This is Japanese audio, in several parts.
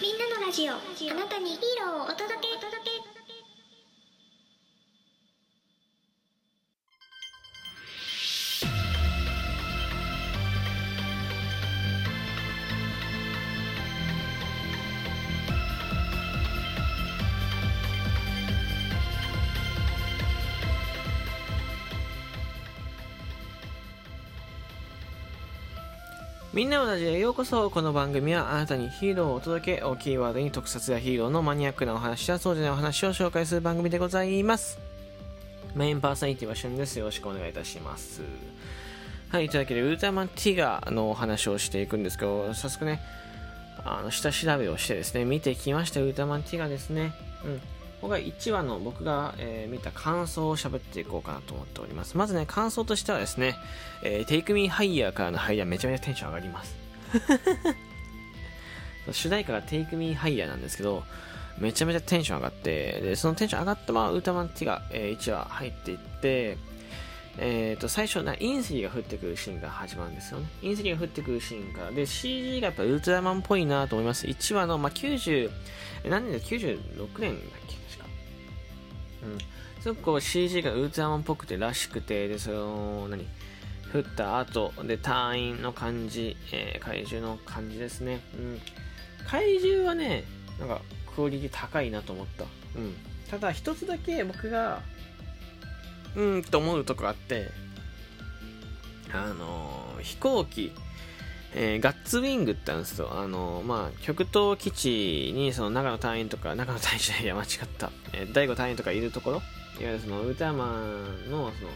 みんなのラジオ。あなたにヒーローをお届け。みんなのラジオへようこそ。この番組はあなたにヒーローをお届けをキーワードに特撮やヒーローのマニアックなお話やそうじゃないお話を紹介する番組でございます。メインパーソナリティはしゅんです。よろしくお願いいたします。はいというわけでウルトラマンティガーのお話をしていくんですけど早速ねあの下調べをしてですね見てきました。ウルトラマンティガーですね。うん。今回1話の僕が、えー見た感想を喋っていこうかなと思っております。まずね、感想としてはですね、えー、Take Me Higher からの入りはめちゃめちゃテンション上がります。主題歌が Take Me Higher なんですけど、めちゃめちゃテンション上がって、で、そのテンション上がったままウルトラマンティが、えー1話入っていって、えー、と最初な隕石が降ってくるシーンが始まるんですよね。隕石が降ってくるシーンから。で CG がやっぱウルトラマンっぽいなと思います。1話の、まあ、90え何年だ？96年だっけ？うん。すごくこう CG がウルトラマンっぽくてらしくてでその何？降った後で隊員の感じ、えー怪獣の感じですね。うん。怪獣はねなんかクオリティ高いなと思った。うん。ただ一つだけ僕がうんと思うとこあってあのー飛行機えーガッツウィングってあるんですよ。あのまあ、極東基地にその長野隊員とか、長野隊員じゃない、いや、間違った。えー、第5隊員とかいるところ、いわゆるそのウルトラマンのその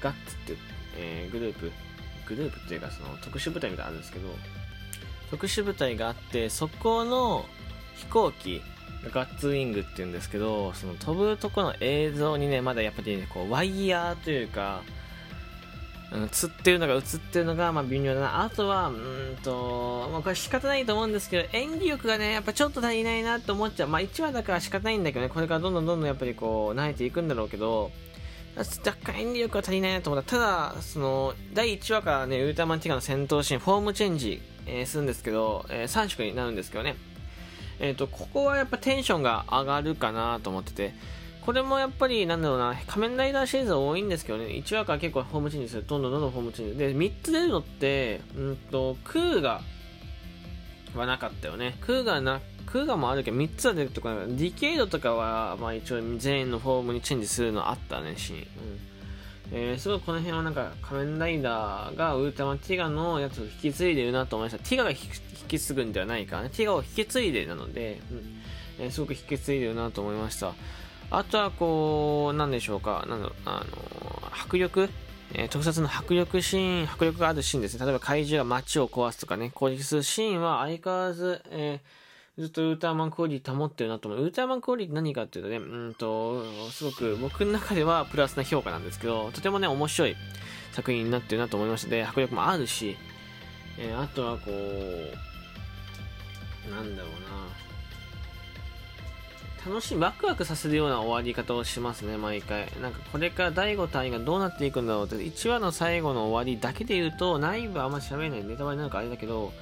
ガッツっていう、えーグループ、グループっていうかその特殊部隊みたいなあるんですけど、特殊部隊があって、そこの飛行機、ガッツウィングっていうんですけど、その飛ぶとこの映像にね、まだやっぱりね、こう、ワイヤーというか、うん、映ってるのが映ってるのが、まあ、微妙だな。あとは、うんと、まあ、これ仕方ないと思うんですけど、演技力がね、やっぱちょっと足りないなって思っちゃう。まあ、1話だから仕方ないんだけどね、これからどんどんどんどんやっぱりこう、慣れていくんだろうけど、若干演技力が足りないなと思った。ただ、その、第1話からね、ウルトラマンティガの戦闘シーン、フォームチェンジ、えーするんですけど、え3色になるんですけどね。えっ、と、ここはやっぱテンションが上がるかなと思ってて、これもやっぱり、なんだろうな、仮面ライダーシリーズ多いんですけどね、1話から結構フォームチェンジする。どんどんどんどんフォームチェンジ。で、3つ出るのって、うんと、クウガはなかったよね。クウガな、クウガもあるけど、3つは出るとか、ディケイドとかは、まあ一応全員のフォームにチェンジするのあったね、シーン。うんえーすごいこの辺はなんか仮面ライダーがウルトラマンティガのやつを引き継いでるなと思いました。ティガが引き継ぐんではないからね。ティガを引き継いでなので、うんえーすごく引き継いでるなと思いました。あとはこう、なんでしょうか、なんだろうあの迫力えー特撮の迫力シーン、迫力があるシーンですね。例えば怪獣が街を壊すとかね、攻撃するシーンは相変わらず、えーずっとウルトラマンクオリティ保ってるなと思う。ウルトラマンクオリティ何かっていうとね、うんと、すごく僕の中ではプラスな評価なんですけど、とてもね、面白い作品になってるなと思いました。で、迫力もあるし、えーあとはこう、なんだろうな。楽しい、ワクワクさせるような終わり方をしますね、毎回。なんかこれから第5隊がどうなっていくんだろうって、1話の最後の終わりだけで言うと、内部はあんま喋れないネタバレなるかあれだけど、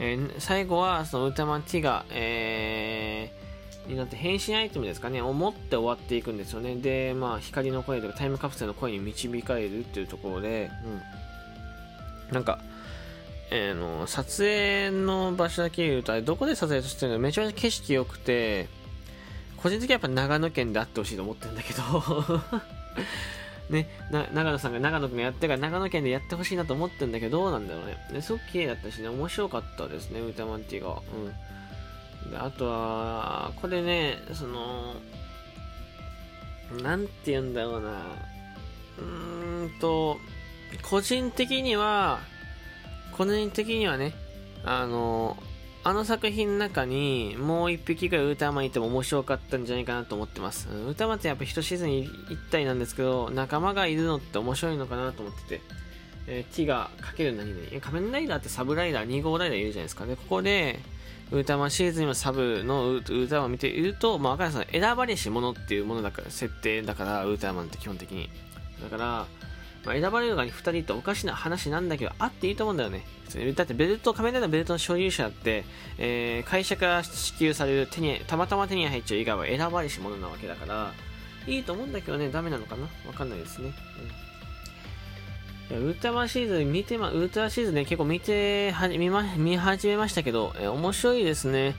えー最後はそのウルトラマンティガ、えーになって変身アイテムですかね、を持って終わっていくんですよね。で、まあ、光の声とかタイムカプセルの声に導かれるっていうところで、うん。なんか、えーの、撮影の場所だけ言うと、あれどこで撮影してるのめちゃめちゃ景色良くて、個人的にはやっぱ長野県であってほしいと思ってるんだけど、ね、長野さんが長野君がやってから長野県でやってほしいなと思ってるんだけど、どうなんだろうね。ですごく綺麗だったしね、面白かったですね、ウルトラマンティガ。うん。であとは、これね、その、なんて言うんだろうな。うーんと、個人的には、個人的にはね、あの、あの作品の中にもう一匹ぐらいウルトラマンいても面白かったんじゃないかなと思ってます。ウルトラマンってやっぱ一シーズンに一体なんですけど、仲間がいるのって面白いのかなと思ってて、えー、ティガかける何々。仮面ライダーってサブライダー、2号ライダーいるじゃないですか。で、ここで、ウルトラマンシーズにもサブのウルウルトラマン見ていると、まあ、わかるん選ばれし者っていうものだから、設定だから、ウルトラマンって基本的に。だから、まあ、選ばれる側に2人っておかしな話なんだけど、あっていいと思うんだよね。だってベルト、仮面ライダーベルトの所有者って、えー、会社から支給される手に、たまたま手に入っちゃう以外は選ばれし者なわけだから、いいと思うんだけどね、ダメなのかな？わかんないですね。うん、いやウルトラマンシーズン見てま、ウルトラシーズンね、結構見ては見ま、見始めましたけど、え面白いですね。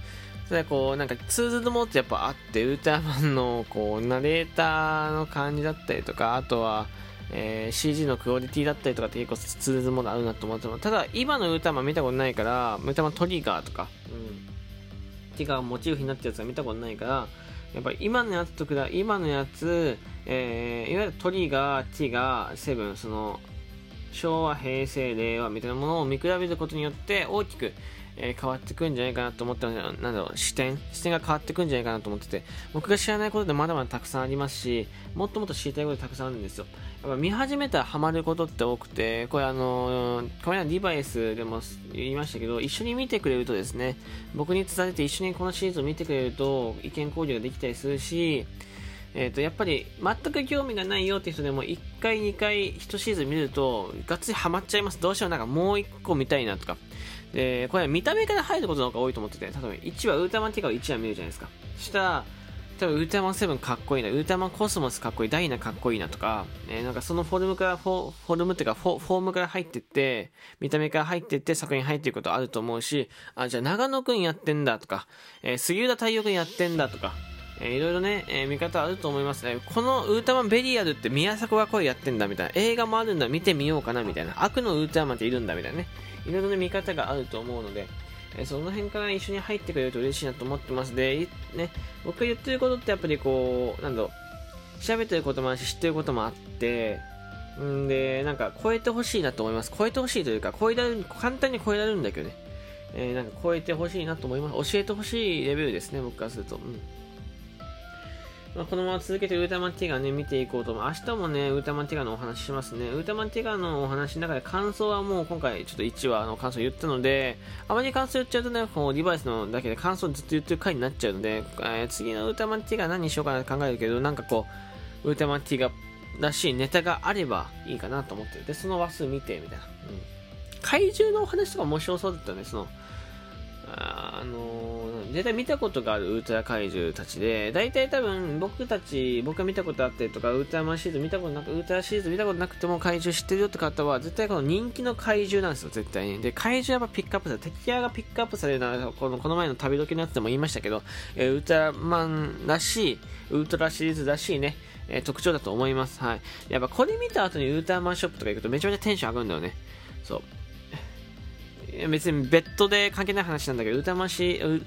ただこう、なんか、ツールドモードやっぱあって、ウルトラマンの、こう、ナレーターの感じだったりとか、あとは、えー、CG のクオリティだったりとかって結構ツールドモードあるなと思ってます。ただ、今のウルトラマン見たことないから、ウルトラマントリガーとか、うん。ティガーモチーフになったやつは見たことないから、やっぱり今のやつと比べ、今のやつ、えー、いわゆるトリガー、ティガー、セブン、その、昭和、平成、令和みたいなものを見比べることによって大きく、えー、変わってくんじゃないかなと思ったので、なんだろう、視点、視点が変わってくんじゃないかなと思ってて、僕が知らないことでまだまだたくさんありますし、もっともっと知りたいことたくさんあるんですよ。やっぱ見始めたらハマることって多くて、これあのー、これはデバイスでも言いましたけど、一緒に見てくれるとですね、僕に伝えて一緒にこのシリーズを見てくれると意見交流ができたりするし、えっ、ー、と、やっぱり全く興味がないよって人でも1回2回1シーズン見るとがっつりハマっちゃいます。どうしてもなんかもう1個見たいなとか。で、これ見た目から入ることの方が多いと思ってて、例えば1話ウルトラマンティカを1話見るじゃないですか。したら、例えばウルトラマン7かっこいいな、ウルトラマンコスモスかっこいい、ダイナかっこいいなとか、えー、なんかそのフォルムからフォ、フォルムっていうかフォ、フォームから入ってって、見た目から入ってって作品入っていくことあると思うし、あ、じゃあ長野くんやってんだとか、えー、杉浦太陽くんやってんだとか、えー、いろいろね、えー、見方あると思いますね。このウルトラマンベリアルって宮迫が声やってんだみたいな、映画もあるんだ、見てみようかなみたいな、悪のウルトラマンっているんだみたいなね、いろいろな見方があると思うので、えその辺から一緒に入ってくれると嬉しいなと思ってます。で、ね、僕が言ってることってやっぱりこう、なんだろう、調べてることもあるし、知ってることもあって、んで、なんか超えてほしいなと思います。超えてほしいというか、超えられる、簡単に超えられるんだけどね。えー、なんか超えてほしいなと思います。教えてほしいレベルですね、僕からすると。うんまあ、このまま続けてウルトラマンティガーね、見ていこうと思う。明日もね、ウルトラマンティガーのお話しますね。ウルトラマンティガーのお話の中で感想はもう今回ちょっと1話の感想言ったので、あまり感想言っちゃうとね、こうデバイスのだけで感想ずっと言ってる回になっちゃうので、えー、次のウルトラマンティガー何にしようかなって考えるけど、なんかこう、ウルトラマンティガーらしいネタがあればいいかなと思ってる。で、その話数見て、みたいな。うん。怪獣のお話とか面白そうだったね、その、あのー、絶対見たことがあるウルトラ怪獣たちで、大体多分僕たち、僕が見たことあったりとか、ウルトラマンシリーズ見たことなく、ウルトラシリーズ見たことなくても怪獣知ってるよって方は、絶対この人気の怪獣なんですよ、絶対に。で、怪獣やっぱピックアップされる、敵キャラがピックアップされるのは、この、この前の旅時のやつでも言いましたけど、えー、ウルトラマンらしい、ウルトラシリーズらしいね、えー、特徴だと思います。はい。やっぱこれ見た後にウルトラマンショップとか行くとめちゃめちゃテンション上がるんだよね。そう。別に別途で関係ない話なんだけど、ウルトラマンシウル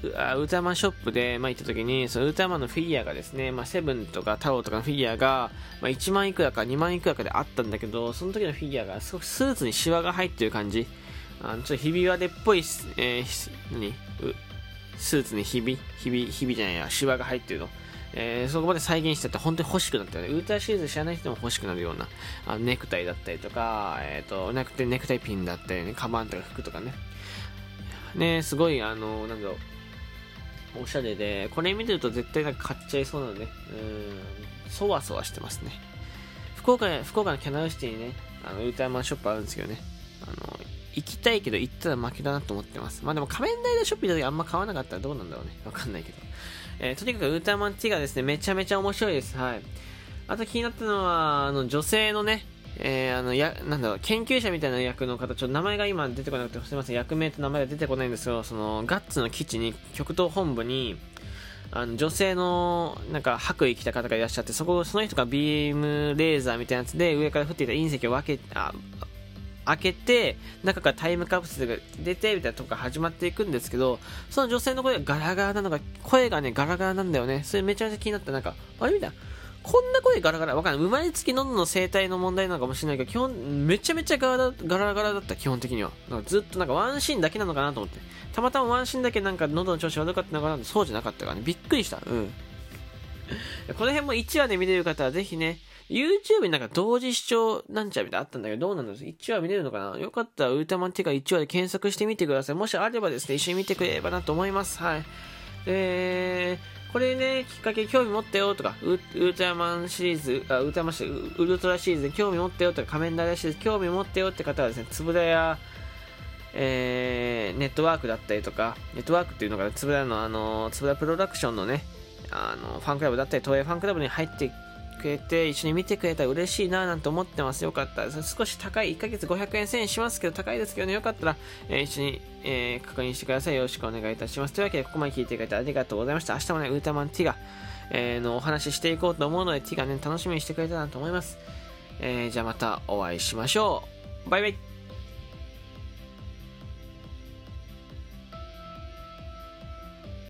トラマンショップで、まあ、行った時に、そのウルトラマのフィギュアがですね、まあ、セブンとかタローとかのフィギュアが、まあ、1万いくらか2万いくらかであったんだけど、その時のフィギュアがすごくスーツにシワが入ってる感じ。あのちょっとひび割れっぽい、えー、何？スーツにひび、ひび、ひびじゃないや、シワが入ってるの。えー、そこまで再現してて本当に欲しくなったよね。ウルトラシリーズ知らない人も欲しくなるようなあのネクタイだったりとか、えっ、ー、と、なくてネクタイピンだったりね、カバンとか服とかね。ね、すごい、あの、なんだろう、おしゃれで、これ見てると絶対なんか買っちゃいそうなので、うん、そわそわしてますね。福岡、福岡のキャナルシティにね、あの、ウルトラマンショップあるんですけどね、あの、行きたいけど行ったら負けだなと思ってます。まあでも仮面ライダーショップ行った時あんま買わなかったらどうなんだろうね。わかんないけど。えー、とにかくウルトラマンティガですね、めちゃめちゃ面白いです。はい。あと気になったのは、あの、女性のね、えー、あの、や、なんだろう、研究者みたいな役の方、ちょっと名前が今出てこなくて、すみません、役名と名前が出てこないんですけど、その、ガッツの基地に、極東本部に、あの、女性の、なんか、白衣着た方がいらっしゃって、そこ、その人がビームレーザーみたいなやつで、上から降っていた隕石を分け、あ、開けて、中からタイムカプセルが出て、みたいなとこから始まっていくんですけど、その女性の声がガラガラなのが、声がね、ガラガラなんだよね。それめちゃめちゃ気になった。なんか、あれみたいな。こんな声ガラガラ、わかんない。生まれつき喉の生態の問題なのかもしれないけど、基本、めちゃめちゃガラガラガラだった、基本的には。なんかずっとなんかワンシーンだけなのかなと思って。たまたまワンシーンだけなんか喉の調子悪かったのかなそうじゃなかったからね。びっくりした。うん。この辺も1話で見れる方はぜひね、YouTube になんか同時視聴なんちゃみたいなあったんだけど、どうなんです ?1 話見れるのかな？よかったらウルトラマンティカ1話で検索してみてください。もしあればですね、一緒に見てくれればなと思います。はい。えー、これね、きっかけ興味持ったよとか、ウウルトラマンシリーズ、あウルトラマンシリーズ、ウルトラシリーズで興味持ったよとか、仮面ライダーシリーズ興味持ったよって方はですね、つぶらや、えー、ネットワークだったりとか、ネットワークっていうのがつぶらの、あの、つぶらプロダクションのね、あの、ファンクラブだったり、東映ファンクラブに入ってくれて、一緒に見てくれたら嬉しいななんて思ってます。よかったら、少し高い、1ヶ月500円1000円しますけど、高いですけどね、よかったら、えー、一緒に、えー、確認してください。よろしくお願いいたします。というわけで、ここまで聞いてくれてありがとうございました。明日もね、ウータマンティガ、えー、のお話ししていこうと思うので、ティガね、楽しみにしてくれたらと思います。えー、じゃあまたお会いしましょう。バイバイ。